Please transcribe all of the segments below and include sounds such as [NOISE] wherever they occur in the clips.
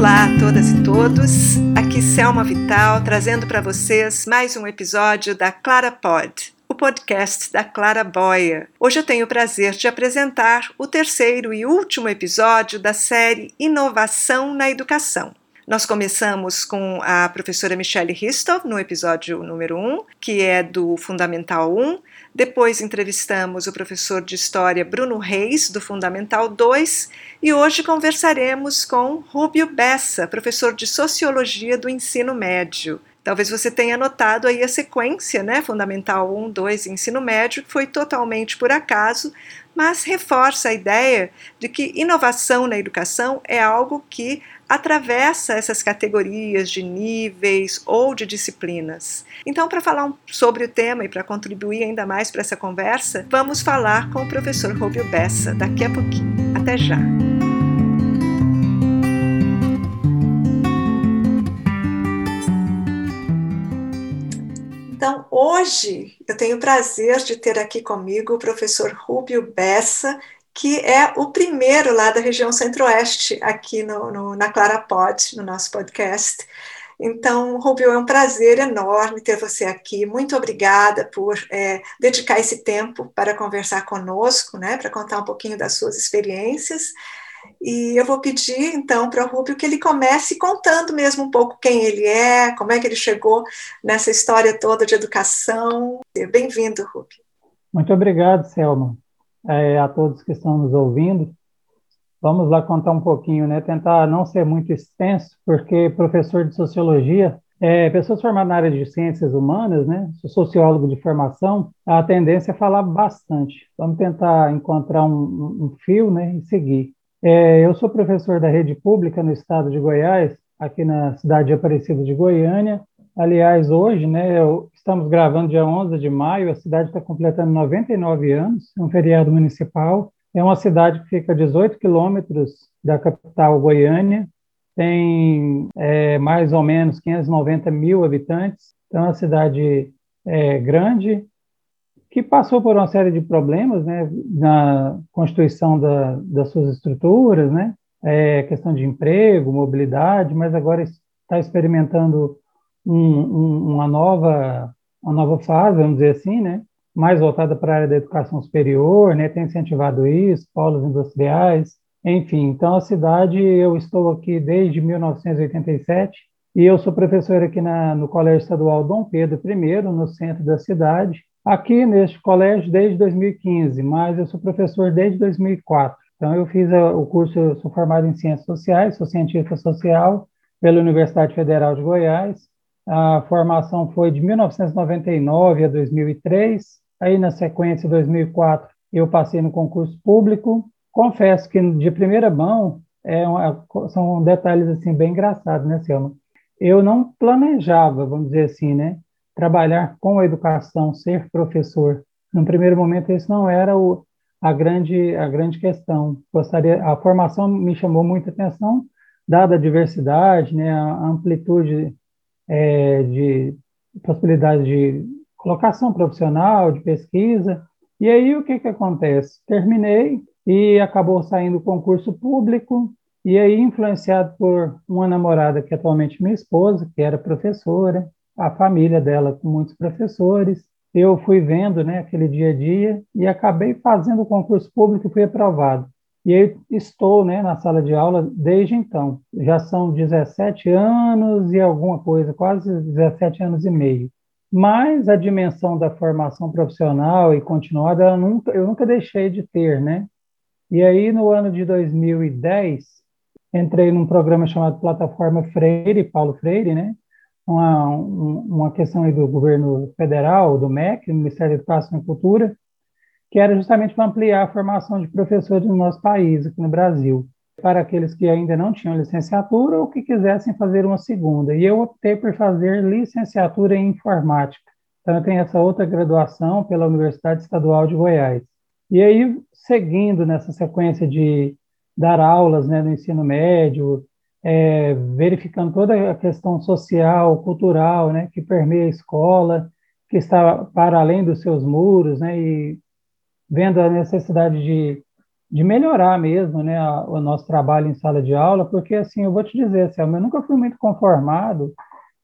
Olá a todas e todos, aqui Selma Vital trazendo para vocês mais um episódio da Clara Pod, o podcast da Clara Boia. Hoje eu tenho o prazer de apresentar o terceiro e último episódio da série Inovação na Educação. Nós começamos com a professora Michelle Ristov no episódio número 1, que é do Fundamental 1. Depois entrevistamos o professor de História Bruno Reis, do Fundamental 2. E hoje conversaremos com Rubio Bessa, professor de Sociologia do Ensino Médio. Talvez você tenha notado aí a sequência, né? Fundamental 1, 2 ensino médio, que foi totalmente por acaso, mas reforça a ideia de que inovação na educação é algo que atravessa essas categorias de níveis ou de disciplinas. Então, para falar sobre o tema e para contribuir ainda mais para essa conversa, vamos falar com o professor Rubio Bessa daqui a pouquinho. Até já! Então, hoje eu tenho o prazer de ter aqui comigo o professor Rubio Bessa, que é o primeiro lá da região centro-oeste, aqui no, no, na Clarapod, no nosso podcast. Então, Rubio, é um prazer enorme ter você aqui. Muito obrigada por é, dedicar esse tempo para conversar conosco, né, para contar um pouquinho das suas experiências. E eu vou pedir, então, para o Rubio que ele comece contando mesmo um pouco quem ele é, como é que ele chegou nessa história toda de educação. Bem-vindo, Rubio. Muito obrigado, Selma é, a todos que estão nos ouvindo. Vamos lá contar um pouquinho, né? Tentar não ser muito extenso, porque professor de sociologia, é, pessoas formadas na área de ciências humanas, né? Sou sociólogo de formação, a tendência é falar bastante. Vamos tentar encontrar um, um fio, né? E seguir. É, eu sou professor da rede pública no estado de Goiás, aqui na cidade de Aparecida de Goiânia. Aliás, hoje, né, estamos gravando dia 11 de maio, a cidade está completando 99 anos, é um feriado municipal. É uma cidade que fica a 18 quilômetros da capital Goiânia, tem é, mais ou menos 590 mil habitantes, então é uma cidade é, grande, que passou por uma série de problemas né, na constituição da, das suas estruturas, né, é, questão de emprego, mobilidade, mas agora está experimentando um, um, uma nova uma nova fase, vamos dizer assim, né? mais voltada para a área da educação superior, né? tem incentivado isso, polos industriais, enfim. Então, a cidade, eu estou aqui desde 1987 e eu sou professor aqui na, no Colégio Estadual Dom Pedro I, no centro da cidade, aqui neste colégio desde 2015, mas eu sou professor desde 2004. Então, eu fiz a, o curso, eu sou formado em Ciências Sociais, sou cientista social pela Universidade Federal de Goiás, a formação foi de 1999 a 2003. Aí, na sequência, 2004, eu passei no concurso público. Confesso que, de primeira mão, é uma, são detalhes assim bem engraçados, né, Selma? Eu não planejava, vamos dizer assim, né, trabalhar com a educação, ser professor. No primeiro momento, isso não era o, a grande a grande questão. Gostaria, a formação me chamou muita atenção, dada a diversidade, né, a amplitude é, de possibilidade de colocação profissional, de pesquisa. E aí o que, que acontece? Terminei e acabou saindo o concurso público, e aí, influenciado por uma namorada que é atualmente minha esposa, que era professora, a família dela com muitos professores, eu fui vendo né, aquele dia a dia e acabei fazendo o concurso público e fui aprovado. E aí estou né, na sala de aula desde então. Já são 17 anos e alguma coisa, quase 17 anos e meio. Mas a dimensão da formação profissional e continuada, eu nunca, eu nunca deixei de ter, né? E aí, no ano de 2010, entrei num programa chamado Plataforma Freire, Paulo Freire, né? Uma, uma questão aí do governo federal, do MEC, Ministério da Educação e Cultura, que era justamente para ampliar a formação de professores no nosso país, aqui no Brasil, para aqueles que ainda não tinham licenciatura ou que quisessem fazer uma segunda. E eu optei por fazer licenciatura em informática. Então, eu tenho essa outra graduação pela Universidade Estadual de Goiás. E aí, seguindo nessa sequência de dar aulas né, no ensino médio, é, verificando toda a questão social, cultural, né, que permeia a escola, que está para além dos seus muros, né, e vendo a necessidade de de melhorar mesmo, né, a, o nosso trabalho em sala de aula, porque assim, eu vou te dizer, Selma, eu nunca fui muito conformado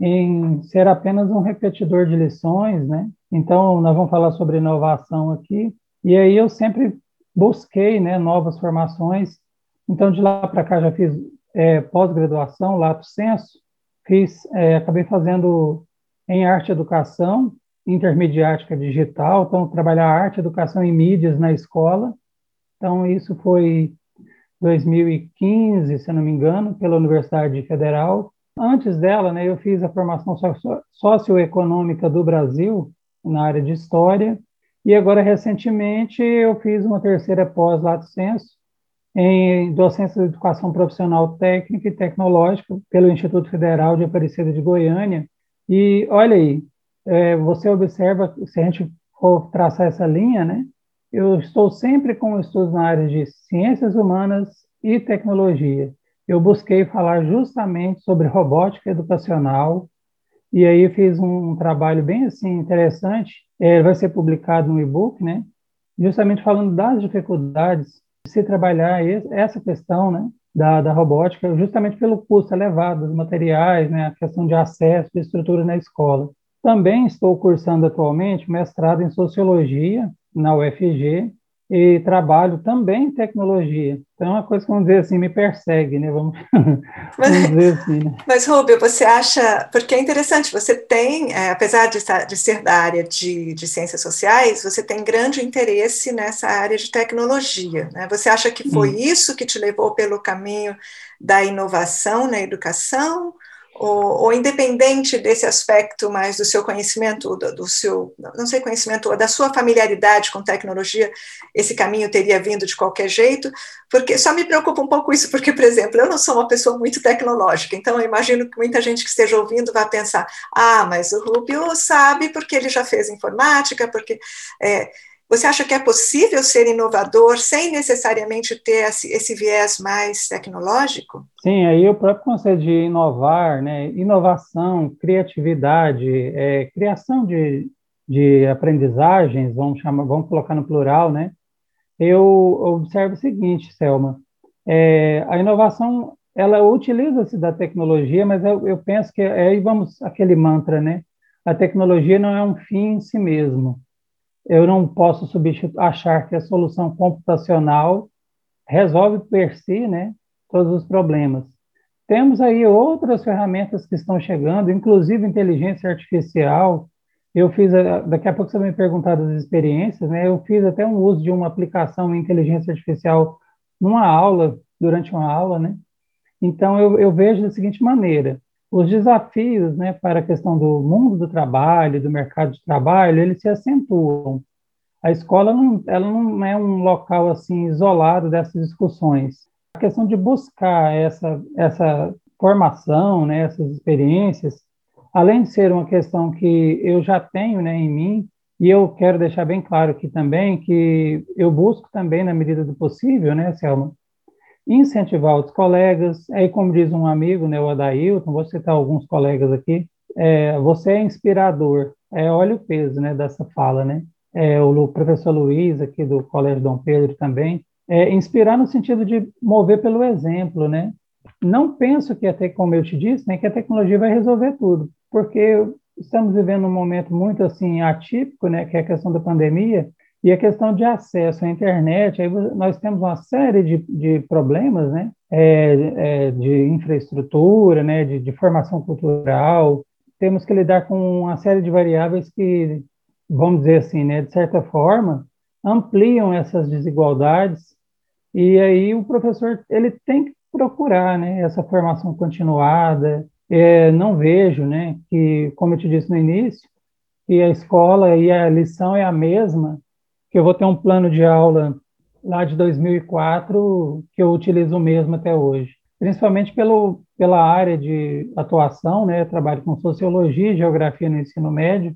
em ser apenas um repetidor de lições, né? Então, nós vamos falar sobre inovação aqui, e aí eu sempre busquei, né, novas formações. Então, de lá para cá já fiz é, pós-graduação, lato senso, fiz, é, acabei fazendo em arte educação, intermediática digital, então trabalhar arte educação em mídias na escola. Então, isso foi 2015, se não me engano, pela Universidade Federal. Antes dela, né, eu fiz a formação socioeconômica do Brasil, na área de História, e agora, recentemente, eu fiz uma terceira pós-lato senso em docência de educação profissional técnica e tecnológica pelo Instituto Federal de Aparecida de Goiânia. E olha aí, é, você observa, se a gente for traçar essa linha, né, eu estou sempre com estudos na área de ciências humanas e tecnologia. Eu busquei falar justamente sobre robótica educacional, e aí fiz um, trabalho bem assim interessante, é, vai ser publicado no e-book, né? Justamente falando das dificuldades de se trabalhar essa questão, né? Da, da robótica, justamente pelo custo elevado dos materiais, né? A questão de acesso, de estrutura na escola. Também estou cursando atualmente mestrado em sociologia na UFG e trabalho também em tecnologia. Então, é uma coisa que, vamos dizer assim, me persegue, né? Vamos, [LAUGHS] vamos dizer assim. Né? Mas, Rubio, você acha... Porque é interessante, você tem, é, apesar de, estar, de, ser da área de, de, ciências sociais, você tem grande interesse nessa área de tecnologia. Né? Você acha que foi Sim. isso que te levou pelo caminho da inovação na educação? Ou, ou, independente desse aspecto mais do seu conhecimento, do, do, seu, não sei conhecimento, da sua familiaridade com tecnologia, esse caminho teria vindo de qualquer jeito, porque só me preocupa um pouco isso, porque, por exemplo, eu não sou uma pessoa muito tecnológica, então eu imagino que muita gente que esteja ouvindo vai pensar, ah, mas o Rubio sabe porque ele já fez informática, porque... É, você acha que é possível ser inovador sem necessariamente ter esse, viés mais tecnológico? Sim, aí o próprio conceito de inovar, né, inovação, criatividade, é, criação de, de aprendizagens, vamos chamar, vamos colocar no plural, né? Eu observo o seguinte, Selma, é, a inovação ela utiliza-se da tecnologia, mas eu, eu penso que aí vamos aquele mantra, né? A tecnologia não é um fim em si mesmo eu não posso achar que a solução computacional resolve per si né, todos os problemas. Temos aí outras ferramentas que estão chegando, inclusive inteligência artificial. Eu fiz, daqui a pouco você vai me perguntar das experiências, né? Eu fiz até um uso de uma aplicação em inteligência artificial numa aula, durante uma aula, né? Então, eu, eu vejo da seguinte maneira: os desafios né, para a questão do mundo do trabalho, do mercado de trabalho, eles se acentuam. A escola não, ela não é um local assim isolado dessas discussões. A questão de buscar essa, essa formação, né, essas experiências, além de ser uma questão que eu já tenho né, em mim, e eu quero deixar bem claro aqui também que eu busco também, na medida do possível, né, Selma, incentivar os colegas, aí como diz um amigo, né, o Adailton, vou citar alguns colegas aqui, é, você é inspirador, é, olha o peso, né, dessa fala, né, é, o professor Luiz, aqui do Colégio Dom Pedro também, é, inspirar no sentido de mover pelo exemplo, né, não penso que até como eu te disse, né, que a tecnologia vai resolver tudo, porque estamos vivendo um momento muito assim atípico, né, que é a questão da pandemia, e a questão de acesso à internet, aí nós temos uma série de, de problemas, né? É, é, de infraestrutura, né? De, de, formação cultural. Temos que lidar com uma série de variáveis que, vamos dizer assim, né? De certa forma, ampliam essas desigualdades. E aí o professor ele tem que procurar, né? Essa formação continuada. É, não vejo, né? Que, como eu te disse no início, que a escola e a lição é a mesma eu vou ter um plano de aula lá de 2004 que eu utilizo mesmo até hoje, principalmente pelo, pela área de atuação, né? Eu trabalho com sociologia e geografia no ensino médio,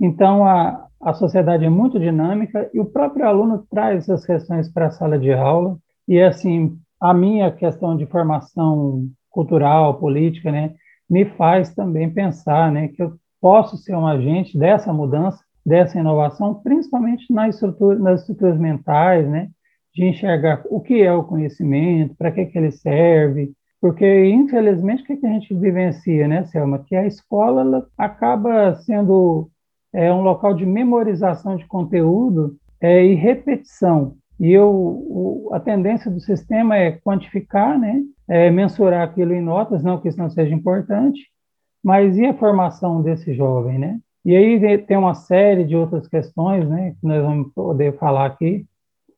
então a, a sociedade é muito dinâmica e o próprio aluno traz essas questões para a sala de aula. E assim a minha questão de formação cultural, política, né, me faz também pensar, né, que eu posso ser um agente dessa mudança dessa inovação, principalmente nas estruturas, nas estruturas mentais, né? de enxergar o que é o conhecimento, para que, que ele serve, porque, infelizmente, o que, que a gente vivencia, né, Selma? Que a escola acaba sendo é, um local de memorização de conteúdo é, e repetição. E eu, o, a tendência do sistema é quantificar, né, é, mensurar aquilo em notas, não que isso não seja importante, mas e a formação desse jovem, né? E aí tem uma série de outras questões, né, que nós vamos poder falar aqui.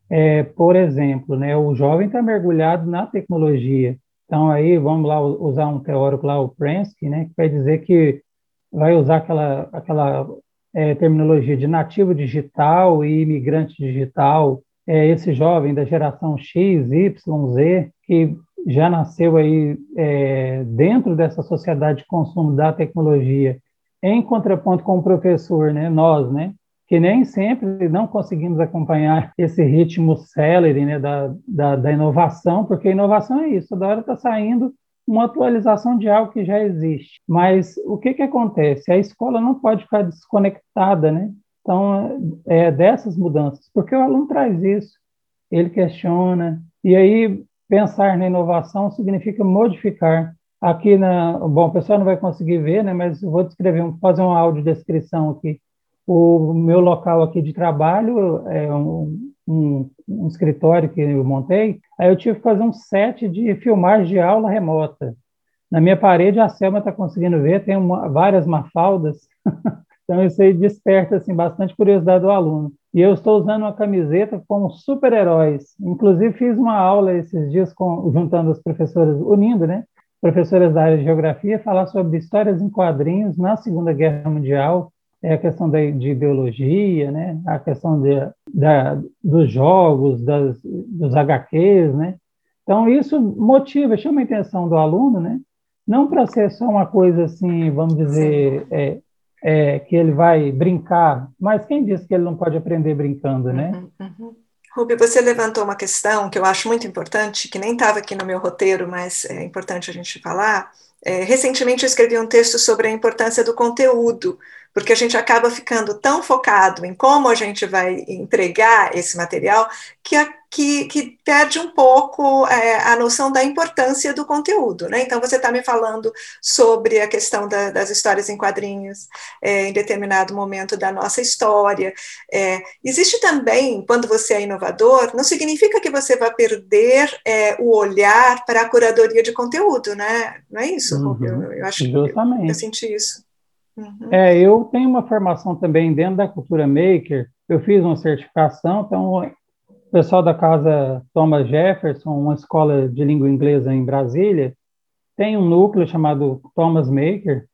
É, por exemplo, né, o jovem está mergulhado na tecnologia. Então aí vamos lá usar um teórico lá, o Prensky, né, que vai dizer que vai usar aquela aquela é, terminologia de nativo digital e imigrante digital. É, esse jovem da geração X, Y, Z, que já nasceu aí é, dentro dessa sociedade de consumo da tecnologia, em contraponto com o professor, né, nós, né, que nem sempre não conseguimos acompanhar esse ritmo célere né, da, da, da inovação, porque inovação é isso, toda hora está saindo uma atualização de algo que já existe. Mas o que, que acontece? A escola não pode ficar desconectada, né? Então, é dessas mudanças, porque o aluno traz isso, ele questiona, e aí pensar na inovação significa modificar. Aqui na, bom, o pessoal não vai conseguir ver, né, mas vou descrever, fazer uma audiodescrição aqui. O meu local aqui de trabalho é um, um, um, escritório que eu montei, aí eu tive que fazer um set de filmagem de aula remota. Na minha parede, a Selma está conseguindo ver, tem uma, várias mafaldas, [LAUGHS] então isso aí desperta assim, bastante curiosidade do aluno. E eu estou usando uma camiseta com super-heróis. Inclusive, fiz uma aula esses dias com, juntando as professoras, unindo, né? Professoras da área de geografia, falar sobre histórias em quadrinhos na Segunda Guerra Mundial, é a questão da, de ideologia, né? A questão de, da, dos jogos, das, dos HQs, né? Então, isso motiva, chama a atenção do aluno, né? Não para ser só uma coisa assim, vamos dizer, é, é, que ele vai brincar, mas quem disse que ele não pode aprender brincando, né? Uhum, uhum. Rubi, você levantou uma questão que eu acho muito importante, que nem estava aqui no meu roteiro, mas é importante a gente falar. É, recentemente eu escrevi um texto sobre a importância do conteúdo, porque a gente acaba ficando tão focado em como a gente vai entregar esse material que a que, que perde um pouco é, a noção da importância do conteúdo. Né? Então, você está me falando sobre a questão da, das histórias em quadrinhos é, em determinado momento da nossa história. É, existe também, quando você é inovador, não significa que você vai perder é, o olhar para a curadoria de conteúdo, né? Não é isso, uhum, eu, eu, acho Justamente. Eu, eu senti isso. Uhum. É, eu tenho uma formação também dentro da cultura maker, eu fiz uma certificação, então pessoal da casa Thomas Jefferson, uma escola de língua inglesa em Brasília, tem um núcleo chamado Thomas Maker,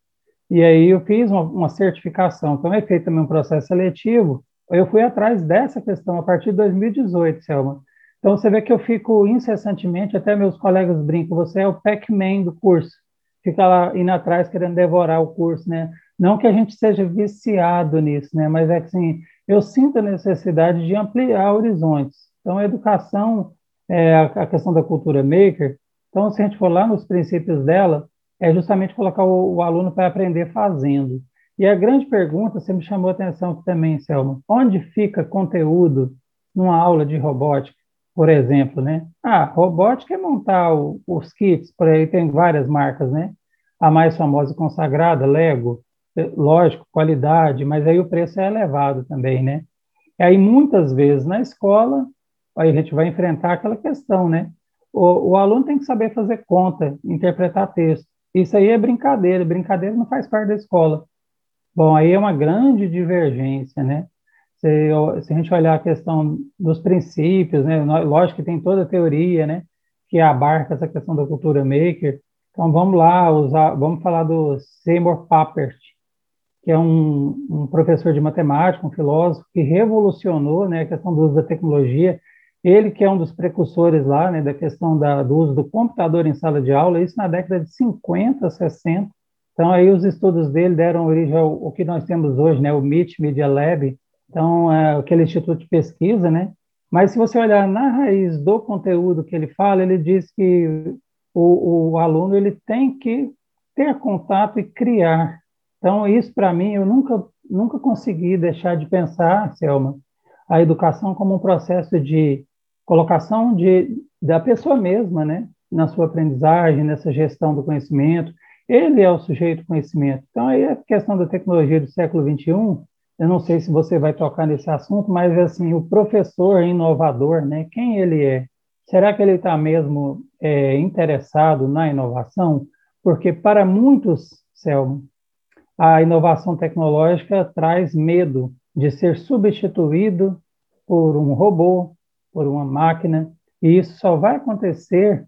e aí eu fiz uma, uma certificação. Então, é feito também um processo seletivo. Eu fui atrás dessa questão a partir de 2018, Selma. Então, você vê que eu fico incessantemente, até meus colegas brincam, você é o Pac-Man do curso. Fica lá indo atrás querendo devorar o curso, né? Não que a gente seja viciado nisso, né? Mas é que, assim, eu sinto a necessidade de ampliar horizontes. Então, a educação, é, a questão da cultura maker, então, se a gente for lá nos princípios dela, é justamente colocar o, o aluno para aprender fazendo. E a grande pergunta, você me chamou a atenção também, Selma, onde fica conteúdo numa aula de robótica, por exemplo, né? Ah, robótica é montar o, os kits, por aí tem várias marcas, né? A mais famosa e consagrada, Lego, lógico, qualidade, mas aí o preço é elevado também, né? E aí, muitas vezes, na escola, aí a gente vai enfrentar aquela questão, né? O, o, aluno tem que saber fazer conta, interpretar texto. Isso aí é brincadeira, brincadeira não faz parte da escola. Bom, aí é uma grande divergência, né? Se, se a gente olhar a questão dos princípios, né? Lógico que tem toda a teoria, né? Que abarca essa questão da cultura maker. Então vamos lá usar, vamos falar do Seymour Papert, que é um, um professor de matemática, um filósofo que revolucionou, né? A questão do uso da tecnologia ele que é um dos precursores lá, né, da questão da, do uso do computador em sala de aula, isso na década de 50, 60. Então, aí os estudos dele deram origem ao, ao que nós temos hoje, né, o MIT Media Lab, então, é aquele instituto de pesquisa, né? Mas se você olhar na raiz do conteúdo que ele fala, ele diz que o, o aluno ele tem que ter contato e criar. Então, isso para mim, eu nunca, nunca consegui deixar de pensar, Selma, a educação como um processo de colocação de, da pessoa mesma, né? Na sua aprendizagem, nessa gestão do conhecimento. Ele é o sujeito do conhecimento. Então, aí a questão da tecnologia do século XXI, eu não sei se você vai tocar nesse assunto, mas, assim, o professor inovador, né? Quem ele é? Será que ele está mesmo é, interessado na inovação? Porque para muitos, Selma, a inovação tecnológica traz medo de ser substituído por um robô, por uma máquina, e isso só vai acontecer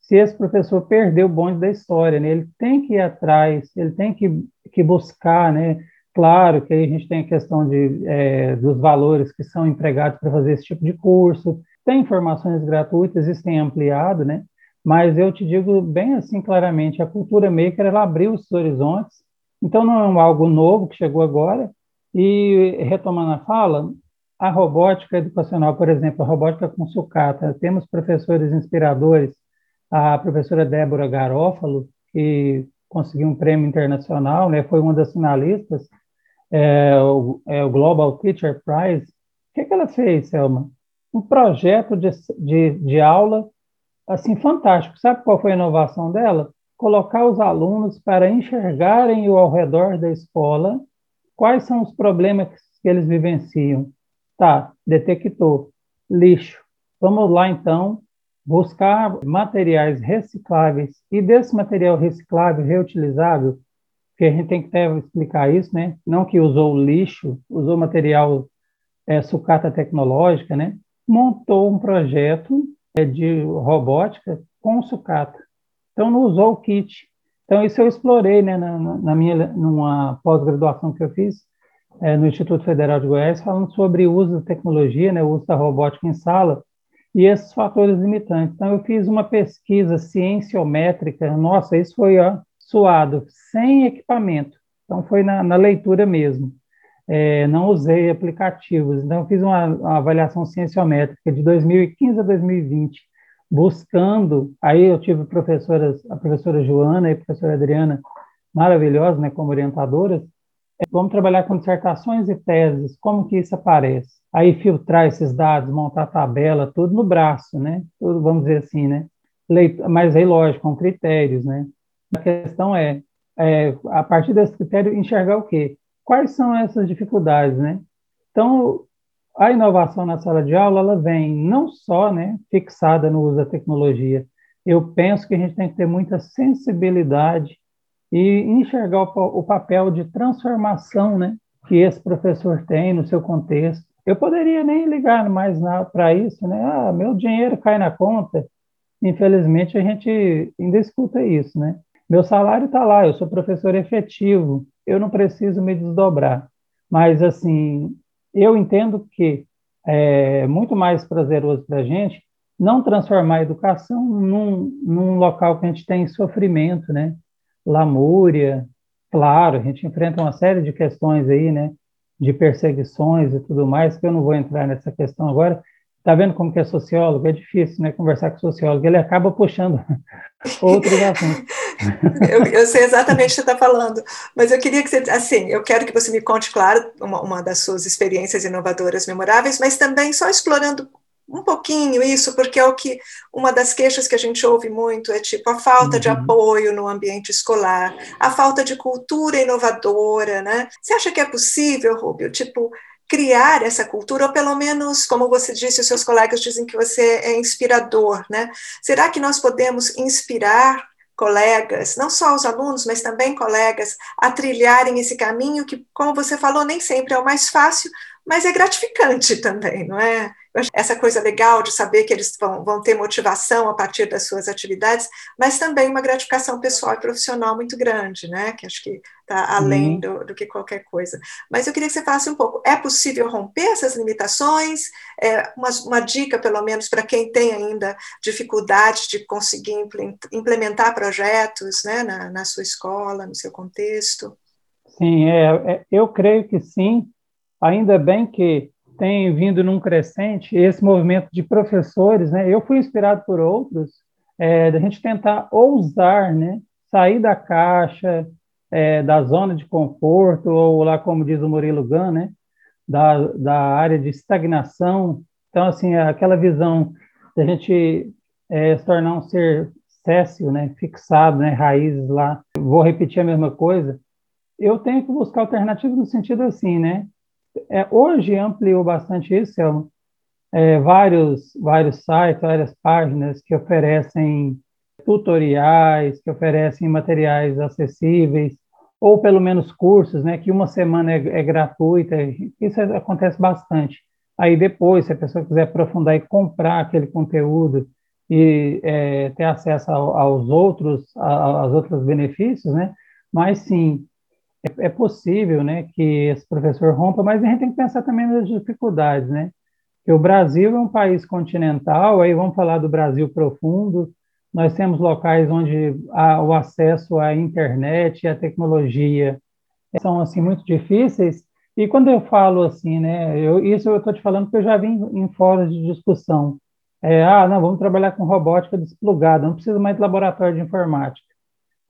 se esse professor perder o bonde da história, né? Ele tem que ir atrás, ele tem que, que buscar, né? Claro que aí a gente tem a questão de, é, dos valores que são empregados para fazer esse tipo de curso, tem informações gratuitas, isso tem ampliado, né? Mas eu te digo bem assim claramente, a cultura maker ela abriu os horizontes, então não é algo novo que chegou agora. E retomando a fala, a robótica educacional, por exemplo, a robótica com sucata, temos professores inspiradores, a professora Débora Garófalo, que conseguiu um prêmio internacional, né, foi uma das finalistas, é, o, é, o Global Teacher Prize. O que, que ela fez, Selma? um projeto de, de, de aula assim fantástico. Sabe qual foi a inovação dela? Colocar os alunos para enxergarem ao redor da escola quais são os problemas que eles vivenciam. Tá, detectou lixo. Vamos lá então buscar materiais recicláveis e desse material reciclável, reutilizável, que a gente tem que até explicar isso, né? Não que usou lixo, usou material é, sucata tecnológica, né? montou um projeto é, de robótica com sucata. Então, não usou o kit. Então, isso eu explorei né, na, na minha numa pós-graduação que eu fiz é, no Instituto Federal de Goiás, falando sobre o uso da tecnologia, né, o uso da robótica em sala, e esses fatores limitantes. Então, eu fiz uma pesquisa cienciométrica, nossa, isso foi ó, suado, sem equipamento. Então, foi na, na leitura mesmo é, não usei aplicativos. Então, fiz uma, uma, avaliação cienciométrica de 2015 a 2020, buscando. Aí eu tive professoras, a professora Joana e a professora Adriana, maravilhosas, né, como orientadoras. É, vamos trabalhar com dissertações e teses, como que isso aparece? Aí filtrar esses dados, montar tabela, tudo no braço, né? Tudo, vamos dizer assim, né? Mas aí, lógico, com critérios, né? A questão é, é a partir desse critério, enxergar o quê? quais são essas dificuldades, né? Então, a inovação na sala de aula, ela vem não só, né, fixada no uso da tecnologia. Eu penso que a gente tem que ter muita sensibilidade e enxergar o, o papel de transformação, né, que esse professor tem no seu contexto. Eu poderia nem ligar mais para isso, né? Ah, meu dinheiro cai na conta. Infelizmente, a gente ainda escuta isso, né? Meu salário está lá, eu sou professor efetivo, eu não preciso me desdobrar. Mas, assim, eu entendo que é muito mais prazeroso para a gente não transformar a educação num, num local que a gente tem sofrimento, né? Lamúria, claro, a gente enfrenta uma série de questões aí, né? De perseguições e tudo mais, que eu não vou entrar nessa questão agora, Tá vendo como que é sociólogo? É difícil, né? Conversar com sociólogo. Ele acaba puxando [LAUGHS] outros assuntos. eu, eu, sei exatamente o que você está falando, mas eu queria que você, assim, eu quero que você me conte, claro, uma, uma das suas experiências inovadoras memoráveis, mas também só explorando um pouquinho isso, porque é o que uma das queixas que a gente ouve muito é tipo a falta uhum. de apoio no ambiente escolar, a falta de cultura inovadora, né? Você acha que é possível, Rubio, tipo criar essa cultura, ou pelo menos, como você disse, os seus colegas dizem que você é inspirador, né? Será que nós podemos inspirar colegas, não só os alunos, mas também colegas, a trilharem esse caminho que, como você falou, nem sempre é o mais fácil, mas é gratificante também, não é? essa coisa legal de saber que eles vão, vão ter motivação a partir das suas atividades, mas também uma gratificação pessoal e profissional muito grande, né? Que acho que está além do, do, que qualquer coisa. Mas eu queria que você falasse um pouco: é possível romper essas limitações? É, uma, uma dica, pelo menos, para quem tem ainda dificuldade de conseguir implementar projetos né, na, na sua escola, no seu contexto? Sim, é, é, eu creio que sim. Ainda bem que tem vindo num crescente esse movimento de professores, né? Eu fui inspirado por outros, é, da gente tentar ousar, né? Sair da caixa, é, da zona de conforto, ou lá como diz o Murilo Gun, né? Da, da área de estagnação. Então, assim, aquela visão a gente é, se tornar um ser céssio, né, fixado, né, raízes lá. Vou repetir a mesma coisa. Eu tenho que buscar alternativas no sentido assim, né? É, hoje ampliou bastante isso. É, vários, vários sites, várias páginas que oferecem tutoriais, que oferecem materiais acessíveis, ou pelo menos cursos, né, que uma semana é, é gratuita, isso acontece bastante. Aí depois, se a pessoa quiser aprofundar e comprar aquele conteúdo e é, ter acesso ao, aos outros, aos outros benefícios, né, mas sim, é, é, possível, né, que esse professor rompa, mas a gente tem que pensar também nas dificuldades, né, que o Brasil é um país continental, aí vamos falar do Brasil profundo, nós temos locais onde o acesso à internet e à tecnologia são assim muito difíceis. E quando eu falo assim, né, eu, isso eu estou te falando porque eu já vim em fóruns de discussão. É, ah, não, vamos trabalhar com robótica desplugada, não precisa mais de laboratório de informática.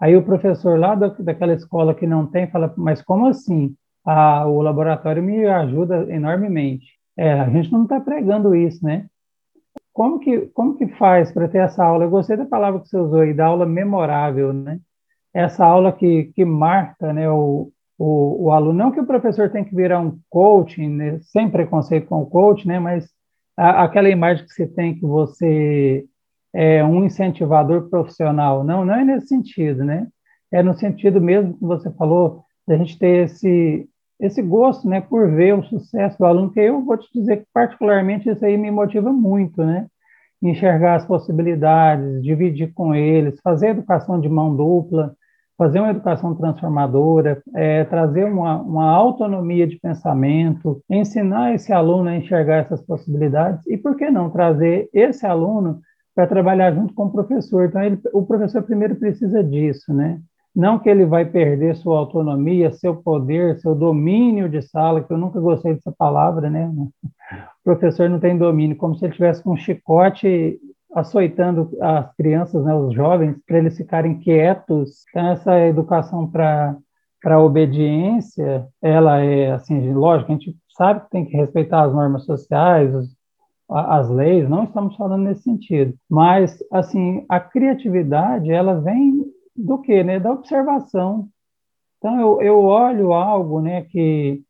Aí o professor lá da, daquela escola que não tem fala, mas como assim? Ah, o laboratório me ajuda enormemente. É, a gente não está pregando isso, né? Como que, como que faz para ter essa aula? Eu gostei da palavra que você usou aí, da aula memorável, né? Essa aula que, que marca né, o, o, o aluno. Não que o professor tem que virar um coaching, né, sem preconceito com o coach, né? Mas a, aquela imagem que você tem que você é um incentivador profissional. Não, não é nesse sentido, né? É no sentido mesmo que você falou, da gente ter esse, esse gosto, né, por ver o sucesso do aluno, que eu vou te dizer que particularmente isso aí me motiva muito, né, enxergar as possibilidades, dividir com eles, fazer educação de mão dupla, fazer uma educação transformadora, é, trazer uma, uma autonomia de pensamento, ensinar esse aluno a enxergar essas possibilidades e, por que não, trazer esse aluno para trabalhar junto com o professor. Então, ele, o professor primeiro precisa disso, né? Não que ele vai perder sua autonomia, seu poder, seu domínio de sala, que eu nunca gostei dessa palavra, né? O professor não tem domínio, como se ele tivesse com um chicote açoitando as crianças, né, os jovens, para eles ficarem quietos. Então, essa educação para para obediência, ela é assim, lógico, a gente sabe que tem que respeitar as normas sociais, os, as leis, não estamos falando nesse sentido, mas assim, a criatividade, ela vem do que, né? Da observação. Então, eu, eu olho algo, né, que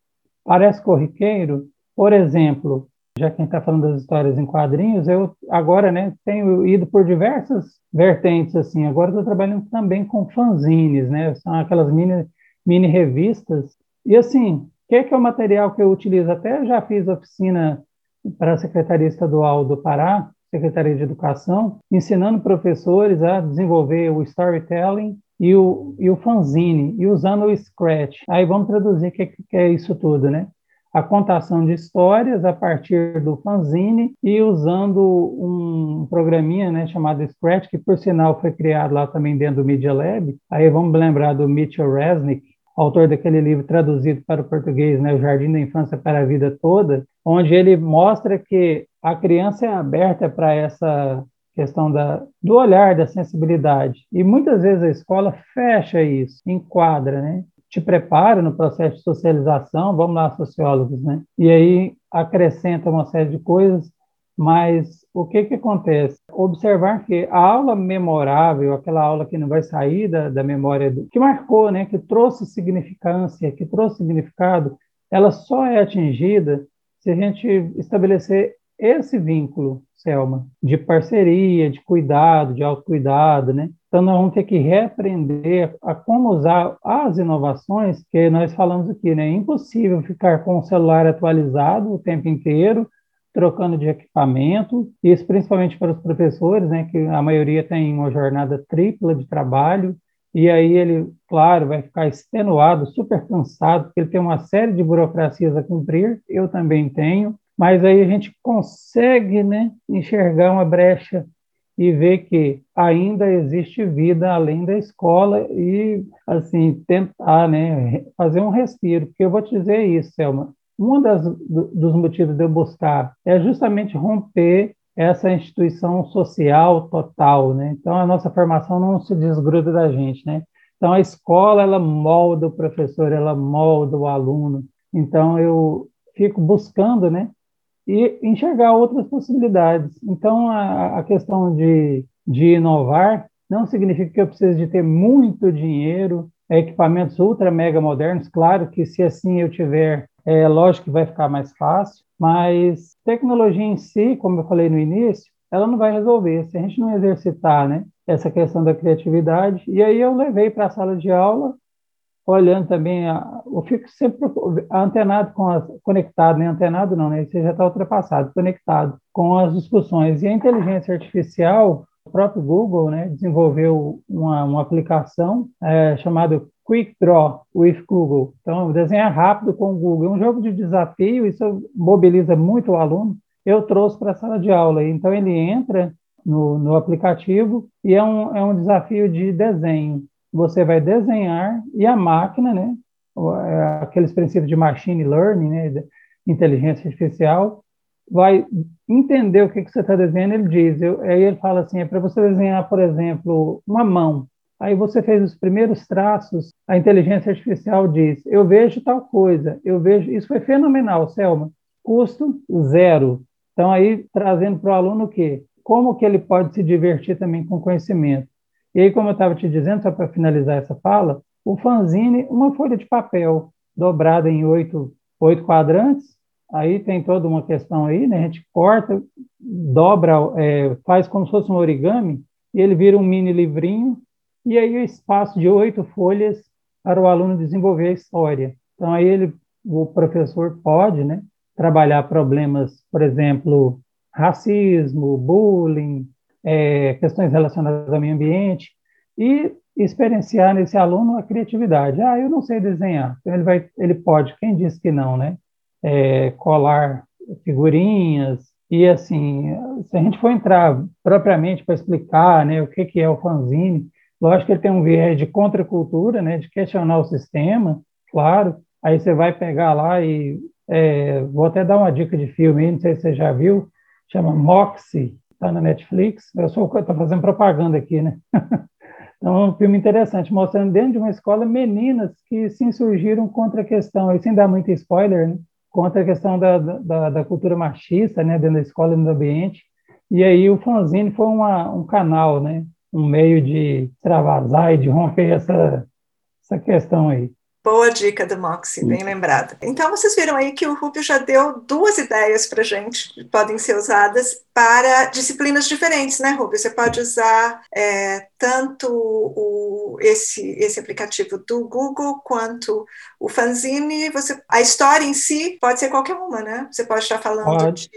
parece corriqueiro, por exemplo, já que a gente está falando das histórias em quadrinhos, eu agora, né, tenho ido por diversas vertentes, assim, agora estou trabalhando também com fanzines, né, são aquelas mini, mini revistas, e assim, o que é, que é o material que eu utilizo? Até já fiz oficina para a Secretaria Estadual do Pará, Secretaria de Educação, ensinando professores a desenvolver o storytelling e o, e o fanzine, e usando o Scratch. Aí vamos traduzir o que, que é isso tudo, né? A contação de histórias a partir do fanzine e usando um programinha né, chamado Scratch, que por sinal foi criado lá também dentro do Media Lab. Aí vamos lembrar do Mitchell Resnick, autor daquele livro traduzido para o português, né, O Jardim da Infância para a Vida Toda, onde ele mostra que a criança é aberta para essa questão da, do olhar, da sensibilidade. E muitas vezes a escola fecha isso, enquadra, né? Te prepara no processo de socialização, vamos lá, sociólogos, né? E aí acrescenta uma série de coisas, mas o que que acontece? Observar que a aula memorável, aquela aula que não vai sair da, da memória, do, que marcou, né? Que trouxe significância, que trouxe significado, ela só é atingida se a gente estabelecer esse vínculo, Selma, de parceria, de cuidado, de autocuidado, né? Então, nós vamos ter que reaprender a como usar as inovações que nós falamos aqui, né? É impossível ficar com o celular atualizado o tempo inteiro, trocando de equipamento, isso principalmente para os professores, né? Que a maioria tem uma jornada tripla de trabalho, e aí ele, claro, vai ficar extenuado, super cansado, porque ele tem uma série de burocracias a cumprir, eu também tenho, mas aí a gente consegue né, enxergar uma brecha e ver que ainda existe vida além da escola e assim tentar né, fazer um respiro, porque eu vou te dizer isso, Selma, um das, dos motivos de eu buscar é justamente romper essa instituição social total, né? Então a nossa formação não se desgruda da gente, né? Então a escola ela molda o professor, ela molda o aluno. Então eu fico buscando, né, e enxergar outras possibilidades. Então, a, a questão de, de inovar não significa que eu preciso de ter muito dinheiro, equipamentos ultra mega modernos. Claro que se assim eu tiver, é lógico que vai ficar mais fácil, mas tecnologia em si, como eu falei no início, ela não vai resolver se a gente não exercitar, né? Essa questão da criatividade. E aí eu levei para a sala de aula olhando também, a, eu fico sempre antenado com as, conectado, né? antenado não, né? Você já está ultrapassado, conectado com as discussões. E a inteligência artificial, o próprio Google, né, desenvolveu uma, uma aplicação é, chamada Quick Draw with Google. Então, desenhar rápido com o Google. É um jogo de desafio, isso mobiliza muito o aluno. Eu trouxe para a sala de aula. Então, ele entra no, no aplicativo e é um, é um desafio de desenho você vai desenhar e a máquina, né, é, aqueles princípios de machine learning, né, inteligência artificial, vai entender o que, que você está desenhando. Ele diz, eu, aí ele fala assim, é para você desenhar, por exemplo, uma mão. Aí você fez os primeiros traços, a inteligência artificial diz, eu vejo tal coisa, eu vejo, isso foi fenomenal, Selma, custo zero. Então aí trazendo para o aluno o quê? Como que ele pode se divertir também com conhecimento? E aí, como eu estava te dizendo, só para finalizar essa fala, o fanzine, uma folha de papel dobrada em oito, oito quadrantes, aí tem toda uma questão aí, né? A gente corta, dobra, é, faz como se fosse um origami, e ele vira um mini livrinho, e aí o espaço de oito folhas para o aluno desenvolver a história. Então, aí ele, o professor pode, né, trabalhar problemas, por exemplo, racismo, bullying, é, questões relacionadas ao meio ambiente e experienciar nesse aluno a criatividade. Ah, eu não sei desenhar. Então ele vai, ele pode. Quem disse que não, né? É, colar figurinhas e assim, se a gente for entrar propriamente para explicar, né, o que que é o fanzine, lógico que ele tem um viés de contracultura, né, de questionar o sistema, claro. Aí você vai pegar lá e é, vou até dar uma dica de filme, não sei se você já viu, chama Moxie, está na Netflix. Eu sou estou fazendo propaganda aqui, né? [LAUGHS] então, é um filme interessante, mostrando dentro de uma escola meninas que se insurgiram contra a questão, e sem dar muito spoiler, né? contra a questão da, da, da, cultura machista, né, dentro da escola e no ambiente. E aí o fanzine foi uma, um canal, né, um meio de extravasar e de romper essa, essa questão aí. Boa dica do Moxie, bem lembrada. Então, vocês viram aí que o Rubio já deu duas ideias para gente que podem ser usadas para disciplinas diferentes, né, Rubio? Você pode usar é, tanto o, esse, esse aplicativo do Google quanto o Fanzine. Você, a história em si pode ser qualquer uma, né? Você pode estar falando de,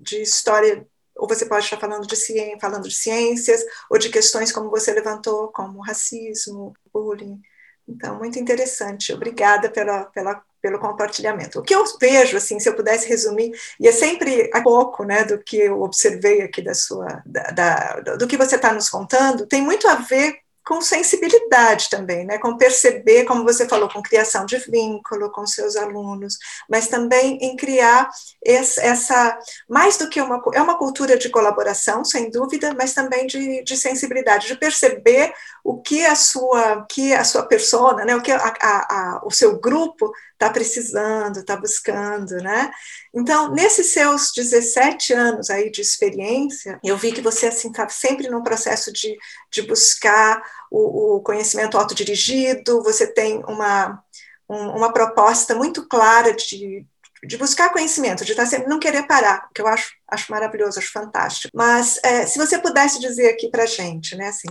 de história ou você pode estar falando de, ciência, falando de ciências, ou de questões como você levantou, como racismo, bullying. Então, muito interessante. Obrigada pela, pela, pelo compartilhamento. O que eu vejo, assim, se eu pudesse resumir, e é sempre a pouco né, do que eu observei aqui da sua, da, da do que você está nos contando, tem muito a ver com sensibilidade também, né? com perceber, como você falou, com criação de vínculo com seus alunos, mas também em criar essa, mais do que uma, é uma cultura de colaboração, sem dúvida, mas também de, de sensibilidade, de perceber o que a sua, que a sua persona, né? o que a, a, a, o seu grupo está precisando, está buscando, né? Então, nesses seus 17 anos aí de experiência, eu vi que você assim estava sempre num processo de, de buscar o, o conhecimento autodirigido, você tem uma, um, uma proposta muito clara de, de buscar conhecimento, de estar sempre, não querer parar, que eu acho, acho maravilhoso, acho fantástico. Mas é, se você pudesse dizer aqui para gente, né, assim,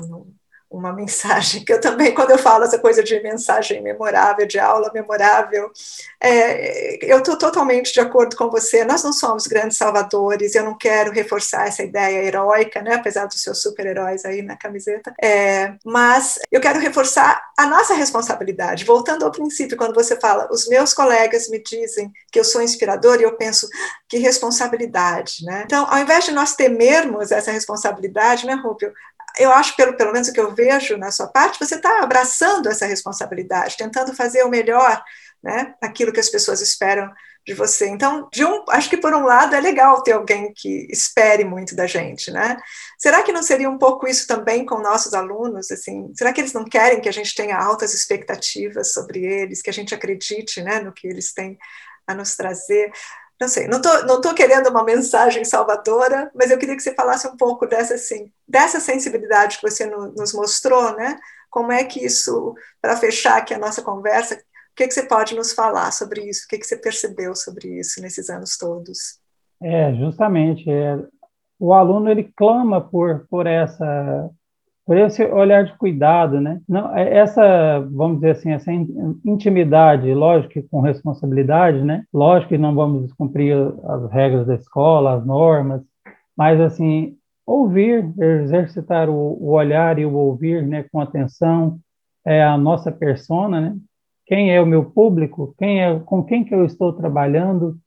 uma mensagem, que eu também, quando eu falo essa coisa de mensagem memorável, de aula memorável, é, eu estou totalmente de acordo com você, nós não somos grandes salvadores, eu não quero reforçar essa ideia heróica, né, apesar dos seus super-heróis aí na camiseta, é, mas eu quero reforçar a nossa responsabilidade, voltando ao princípio, quando você fala, os meus colegas me dizem que eu sou inspirador, e eu penso, que responsabilidade, né, então, ao invés de nós temermos essa responsabilidade, né, Rubio, eu acho, pelo, pelo menos o que eu vejo na sua parte, você está abraçando essa responsabilidade, tentando fazer o melhor, né, aquilo que as pessoas esperam de você. Então, de um, acho que por um lado é legal ter alguém que espere muito da gente, né? Será que não seria um pouco isso também com nossos alunos? Assim, será que eles não querem que a gente tenha altas expectativas sobre eles, que a gente acredite, né, no que eles têm a nos trazer? Não sei, não estou não tô querendo uma mensagem salvadora, mas eu queria que você falasse um pouco dessa, assim, dessa sensibilidade que você no, nos mostrou, né? Como é que isso, para fechar aqui a nossa conversa, o que, que você pode nos falar sobre isso? O que, que você percebeu sobre isso nesses anos todos? É, justamente. É, o aluno ele clama por, por essa por esse olhar de cuidado, né? Não, é, essa, vamos dizer assim, essa intimidade, lógico que com responsabilidade, né? Lógico que não vamos descumprir as regras da escola, as normas, mas assim, ouvir, exercitar o, o olhar e o ouvir, né, com atenção, é a nossa persona, né? Quem é o meu público? Quem é, com quem que eu estou trabalhando?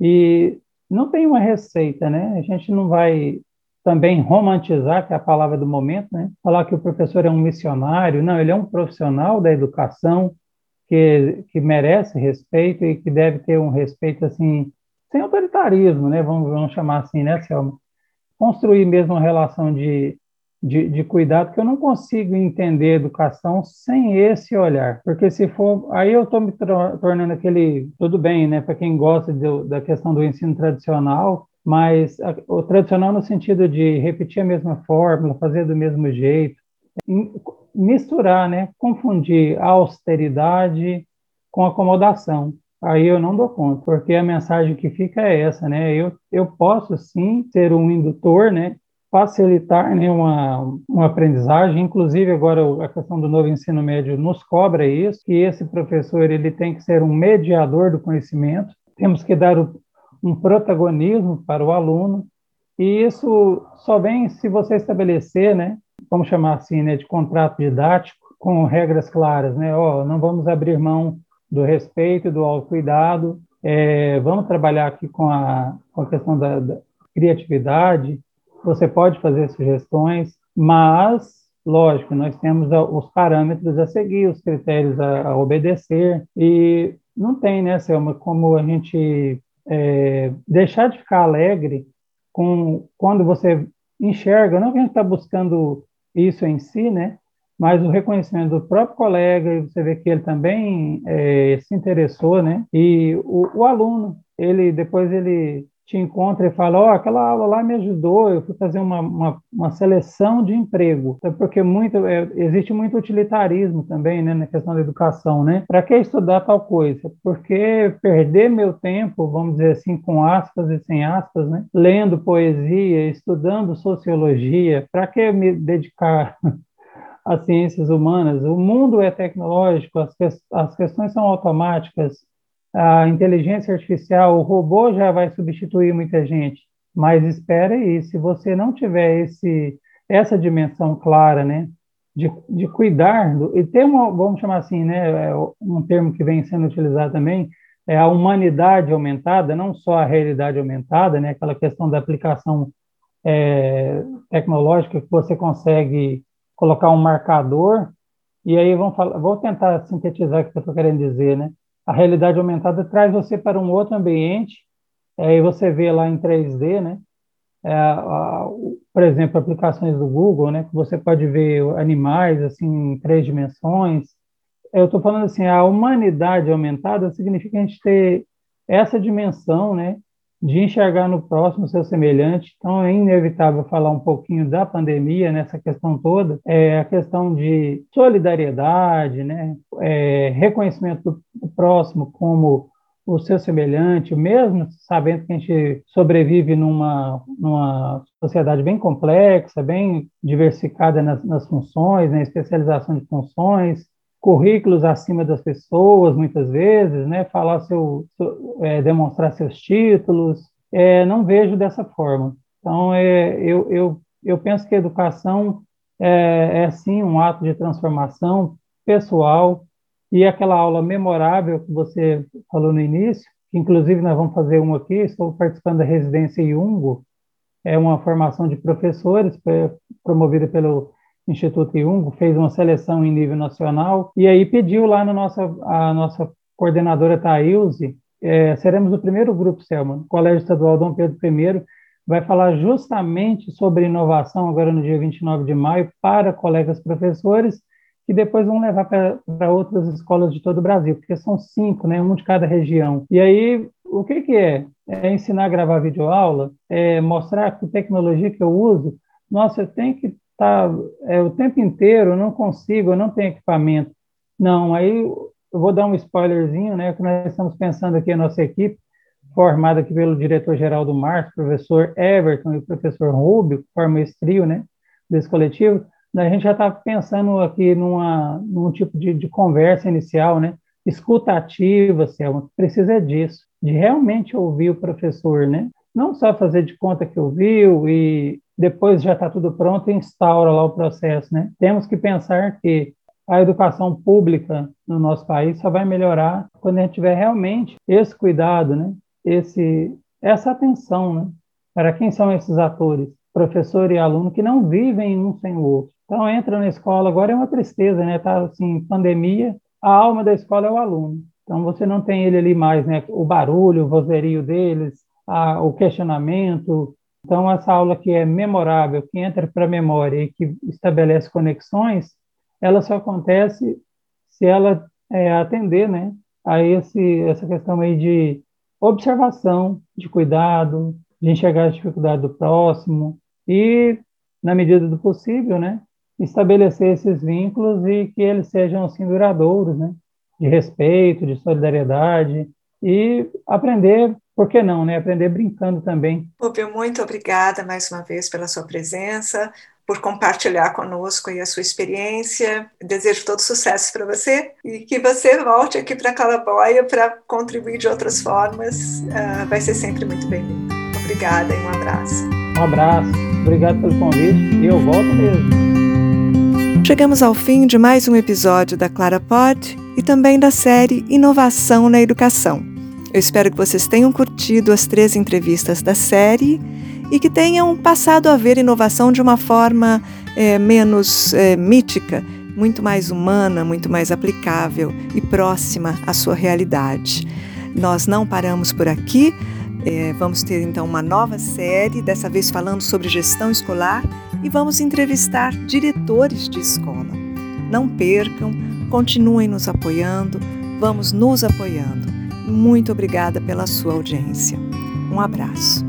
E não tem uma receita, né? A gente não vai também romantizar, que é a palavra do momento, né? falar que o professor é um missionário. Não, ele é um profissional da educação que, que merece respeito e que deve ter um respeito assim, sem autoritarismo, né? vamos, vamos chamar assim, né, Selma? Construir mesmo uma relação de, de, de, cuidado, que eu não consigo entender educação sem esse olhar, porque se for, aí eu estou me tornando aquele, tudo bem, né, para quem gosta de, da questão do ensino tradicional, mas o tradicional no sentido de repetir a mesma fórmula, fazer do mesmo jeito, misturar, né, confundir a austeridade com acomodação. Aí eu não dou conta, porque a mensagem que fica é essa, né? Eu, eu posso sim ser um indutor, né? Facilitar né, uma, uma aprendizagem, inclusive agora a questão do novo ensino médio nos cobra isso, que esse professor ele tem que ser um mediador do conhecimento, temos que dar o, um protagonismo para o aluno, e isso só vem se você estabelecer, né, vamos chamar assim, né, de contrato didático, com regras claras, né, ó, não vamos abrir mão do respeito, do autocuidado, é, vamos trabalhar aqui com a, com a questão da, da criatividade, você pode fazer sugestões, mas, lógico, nós temos os parâmetros a seguir, os critérios a obedecer, e não tem, né, Selma, como a gente é, deixar de ficar alegre com quando você enxerga, não que a gente está buscando isso em si, né? Mas o reconhecimento do próprio colega, e você vê que ele também é, se interessou, né? E o, o aluno, ele depois ele te encontra e fala, ó, oh, aquela aula lá me ajudou, eu fui fazer uma, uma, uma seleção de emprego, porque muito, é, existe muito utilitarismo também, né, na questão da educação, né? Para que estudar tal coisa? Porque perder meu tempo, vamos dizer assim, com aspas e sem aspas, né? Lendo poesia, estudando sociologia, para que me dedicar [LAUGHS] às ciências humanas? O mundo é tecnológico, as, que, as questões são automáticas, a inteligência artificial, o robô já vai substituir muita gente, mas espera aí, se você não tiver esse, essa dimensão clara, né, de, de cuidar, do, e ter uma, vamos chamar assim, né, é um termo que vem sendo utilizado também, é a humanidade aumentada, não só a realidade aumentada, né, aquela questão da aplicação é, tecnológica que você consegue colocar um marcador, e aí vamos falar, vou tentar sintetizar o que eu estou querendo dizer, né, a realidade aumentada traz você para um outro ambiente, é, e você vê lá em 3D, né? É, a, por exemplo, aplicações do Google, né? Que você pode ver animais assim em três dimensões. Eu estou falando assim, a humanidade aumentada significa a gente ter essa dimensão, né? De enxergar no próximo seu semelhante. Então, é inevitável falar um pouquinho da pandemia nessa questão toda, é a questão de solidariedade, né? É, reconhecimento do, do próximo como o seu semelhante, mesmo sabendo que a gente sobrevive numa, numa sociedade bem complexa, bem diversificada nas, nas funções, na né? especialização de funções, currículos acima das pessoas, muitas vezes, né? Falar seu, seu é, demonstrar seus títulos, é, não vejo dessa forma. Então, é, eu, eu, eu penso que a educação é, é sim um ato de transformação pessoal e aquela aula memorável que você falou no início, que inclusive nós vamos fazer uma aqui, estou participando da residência Iungo, é uma formação de professores promovida pelo Instituto Jung, fez uma seleção em nível nacional e aí pediu lá na nossa a nossa coordenadora Thailze, é, seremos o primeiro grupo, Selma, Colégio Estadual Dom Pedro I, vai falar justamente sobre inovação agora no dia 29 de maio para colegas professores que depois vão levar para outras escolas de todo o Brasil, porque são cinco, né, um de cada região. E aí O que, que é? É ensinar a gravar videoaula? É mostrar que tecnologia que eu uso, nossa, eu tenho que tá, é, o tempo inteiro, eu não consigo, eu não tenho equipamento. Não, aí eu vou dar um spoilerzinho, né? Que nós estamos pensando aqui a nossa equipe, formada aqui pelo diretor-geral do Mars, professor Everton e professor Rubio, que forma esse trio, né? Desse coletivo. A gente já está pensando aqui numa, num tipo de, de conversa inicial, né? Escutativa, Selma, precisa disso, de realmente ouvir o professor, né? Não só fazer de conta que ouviu e depois já está tudo pronto e instaura lá o processo, né? Temos que pensar que a educação pública no nosso país só vai melhorar quando a gente tiver realmente esse cuidado, né? Esse, essa atenção, né? Para quem são esses atores, professor e aluno, que não vivem um sem o outro. Então, entra na escola, agora é uma tristeza, né? Tá assim, pandemia, a alma da escola é o aluno. Então, você não tem ele ali mais, né? O barulho, o vozerio deles, a, o questionamento. Então, essa aula que é memorável, que entra para a memória e que estabelece conexões, ela só acontece se ela é, atender, né? A esse, essa questão aí de observação, de cuidado, de enxergar a dificuldade do próximo e, na medida do possível, né? estabelecer esses vínculos e que eles sejam assim duradouros, né? De respeito, de solidariedade e aprender, por que não, né? Aprender brincando também. Rubio, muito obrigada mais uma vez pela sua presença, por compartilhar conosco a sua experiência. Desejo todo sucesso para você e que você volte aqui para Calaboia para contribuir de outras formas. Uh, vai ser sempre muito bem-vindo. Obrigada e um abraço. Um abraço. Obrigado pelo convite e eu volto mesmo. Chegamos ao fim de mais um episódio da Clara Pod e também da série Inovação na Educação. Eu espero que vocês tenham curtido as três entrevistas da série e que tenham passado a ver inovação de uma forma é, menos é, mítica, muito mais humana, muito mais aplicável e próxima à sua realidade. Nós não paramos por aqui. É, vamos ter então uma nova série, dessa vez falando sobre gestão escolar e vamos entrevistar diretores de escola. Não percam, continuem nos apoiando, vamos nos apoiando. Muito obrigada pela sua audiência. Um abraço.